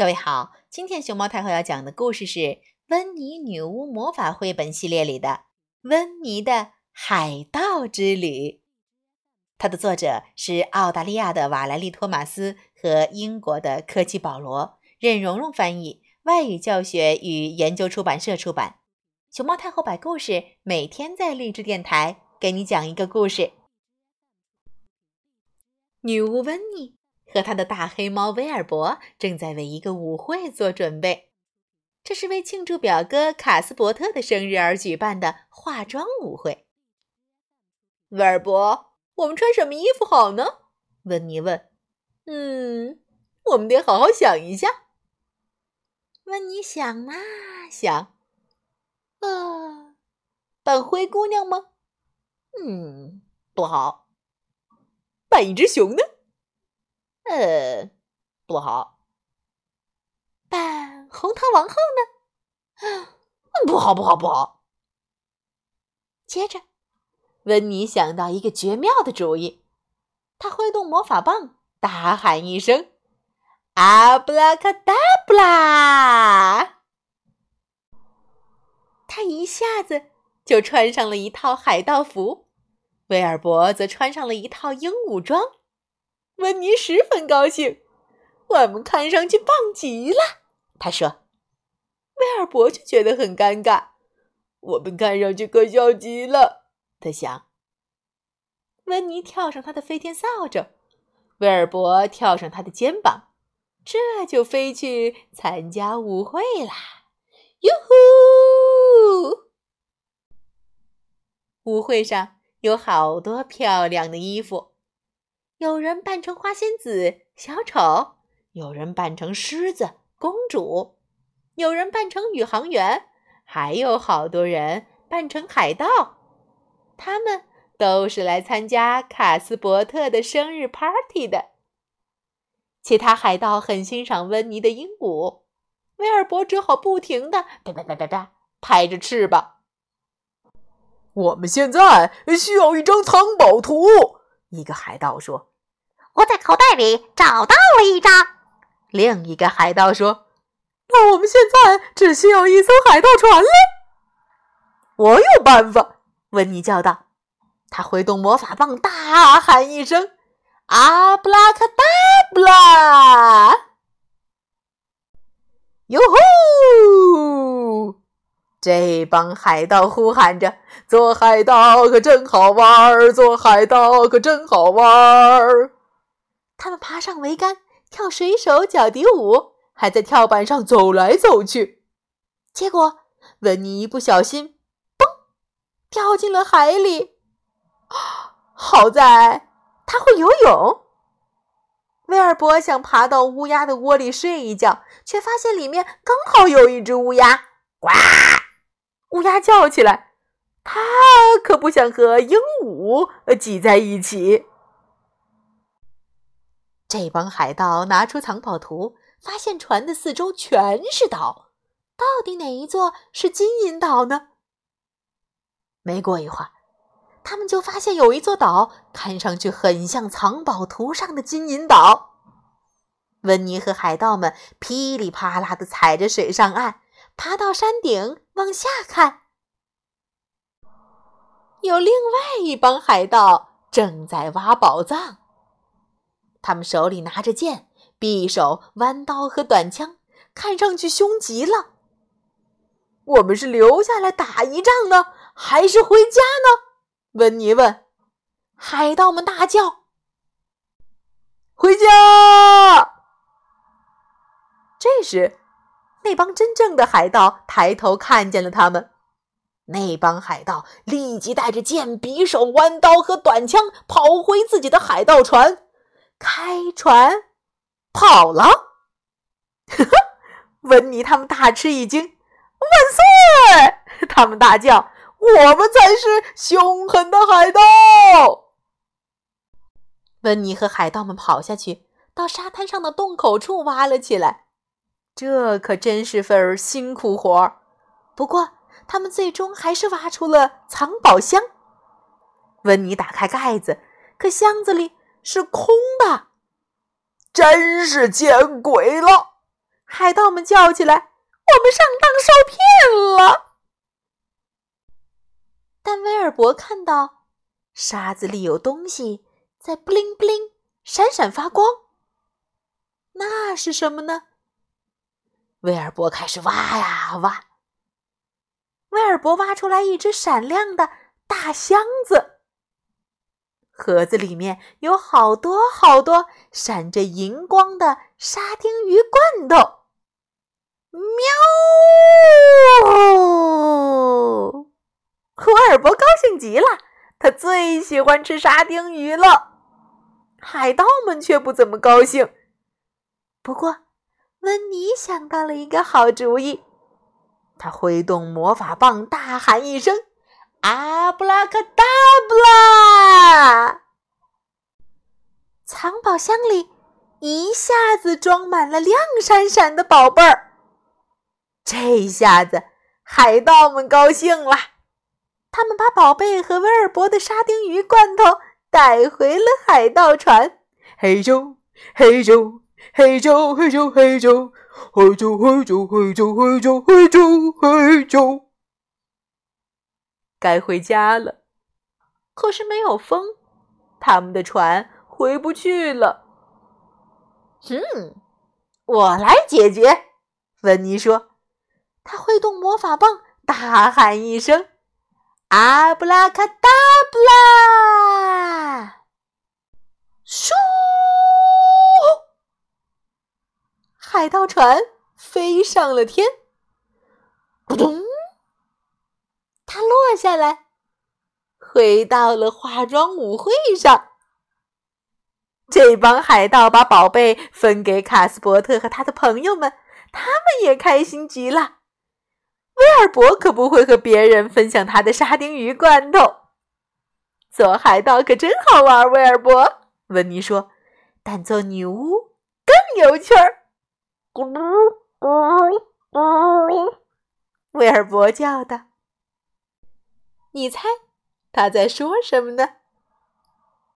各位好，今天熊猫太后要讲的故事是《温妮女巫魔法绘本》系列里的《温妮的海盗之旅》。它的作者是澳大利亚的瓦莱丽·托马斯和英国的科基·保罗，任蓉蓉翻译，外语教学与研究出版社出版。熊猫太后摆故事，每天在励志电台给你讲一个故事。女巫温妮。和他的大黑猫威尔伯正在为一个舞会做准备，这是为庆祝表哥卡斯伯特的生日而举办的化妆舞会。威尔伯，我们穿什么衣服好呢？温妮问。嗯，我们得好好想一下。温妮想啊想，啊，扮灰姑娘吗？嗯，不好。扮一只熊呢？呃，不好。扮红桃王后呢？不好，不好，不好。接着，温妮想到一个绝妙的主意，她挥动魔法棒，大喊一声：“阿布拉卡达布拉！”他一下子就穿上了一套海盗服，威尔伯则穿上了一套鹦鹉装。温妮十分高兴，我们看上去棒极了。他说：“威尔伯却觉得很尴尬，我们看上去可笑极了。”他想。温妮跳上他的飞天扫帚，威尔伯跳上他的肩膀，这就飞去参加舞会啦！哟呼！舞会上有好多漂亮的衣服。有人扮成花仙子、小丑，有人扮成狮子、公主，有人扮成宇航员，还有好多人扮成海盗。他们都是来参加卡斯伯特的生日 party 的。其他海盗很欣赏温妮的鹦鹉，威尔伯只好不停的啪啪啪啪啪拍着翅膀。我们现在需要一张藏宝图，一个海盗说。我在口袋里找到了一张。另一个海盗说：“那我们现在只需要一艘海盗船了。”我有办法！温妮叫道。他挥动魔法棒，大喊一声：“阿布拉卡达布拉！”哟吼！这帮海盗呼喊着：“做海盗可真好玩儿！做海盗可真好玩儿！”他们爬上桅杆，跳水手脚底舞，还在跳板上走来走去。结果，温妮一不小心，嘣，掉进了海里。好在他会游泳。威尔伯想爬到乌鸦的窝里睡一觉，却发现里面刚好有一只乌鸦。呱！乌鸦叫起来，它可不想和鹦鹉挤在一起。这帮海盗拿出藏宝图，发现船的四周全是岛，到底哪一座是金银岛呢？没过一会儿，他们就发现有一座岛看上去很像藏宝图上的金银岛。温妮和海盗们噼里啪啦的踩着水上岸，爬到山顶往下看，有另外一帮海盗正在挖宝藏。他们手里拿着剑、匕首、弯刀和短枪，看上去凶极了。我们是留下来打一仗呢，还是回家呢？温妮问。海盗们大叫：“回家！”这时，那帮真正的海盗抬头看见了他们。那帮海盗立即带着剑、匕首、弯刀和短枪跑回自己的海盗船。开船跑了，呵呵，温妮他们大吃一惊，万岁！他们大叫：“我们才是凶狠的海盗！”温妮和海盗们跑下去，到沙滩上的洞口处挖了起来。这可真是份辛苦活儿。不过，他们最终还是挖出了藏宝箱。温妮打开盖子，可箱子里……是空的，真是见鬼了！海盗们叫起来：“我们上当受骗了！”但威尔伯看到沙子里有东西在布灵布灵闪闪发光，那是什么呢？威尔伯开始挖呀挖。威尔伯挖出来一只闪亮的大箱子，盒子里面有好多好多闪着银光的沙丁鱼罐头。喵！威尔伯高兴极了，他最喜欢吃沙丁鱼了。海盗们却不怎么高兴。不过，温妮想到了一个好主意，他挥动魔法棒，大喊一声：“阿布拉卡达布拉！”藏宝箱里一下子装满了亮闪闪的宝贝儿。这下子，海盗们高兴了。他们把宝贝和威尔伯的沙丁鱼罐头带回了海盗船。嘿咻，嘿咻，嘿咻，嘿咻，嘿咻，嘿咻，嘿咻，嘿咻，嘿咻，嘿咻，嘿咻。该回家了，可是没有风，他们的船回不去了。哼，我来解决。温妮说，他挥动魔法棒，大喊一声。阿布拉卡达布拉！咻！海盗船飞上了天，咕咚！它落下来，回到了化妆舞会上。这帮海盗把宝贝分给卡斯伯特和他的朋友们，他们也开心极了。威尔伯可不会和别人分享他的沙丁鱼罐头。做海盗可真好玩，威尔伯。温妮说：“但做女巫更有趣儿。”咕噜咕噜，威尔伯叫道：“你猜他在说什么呢？”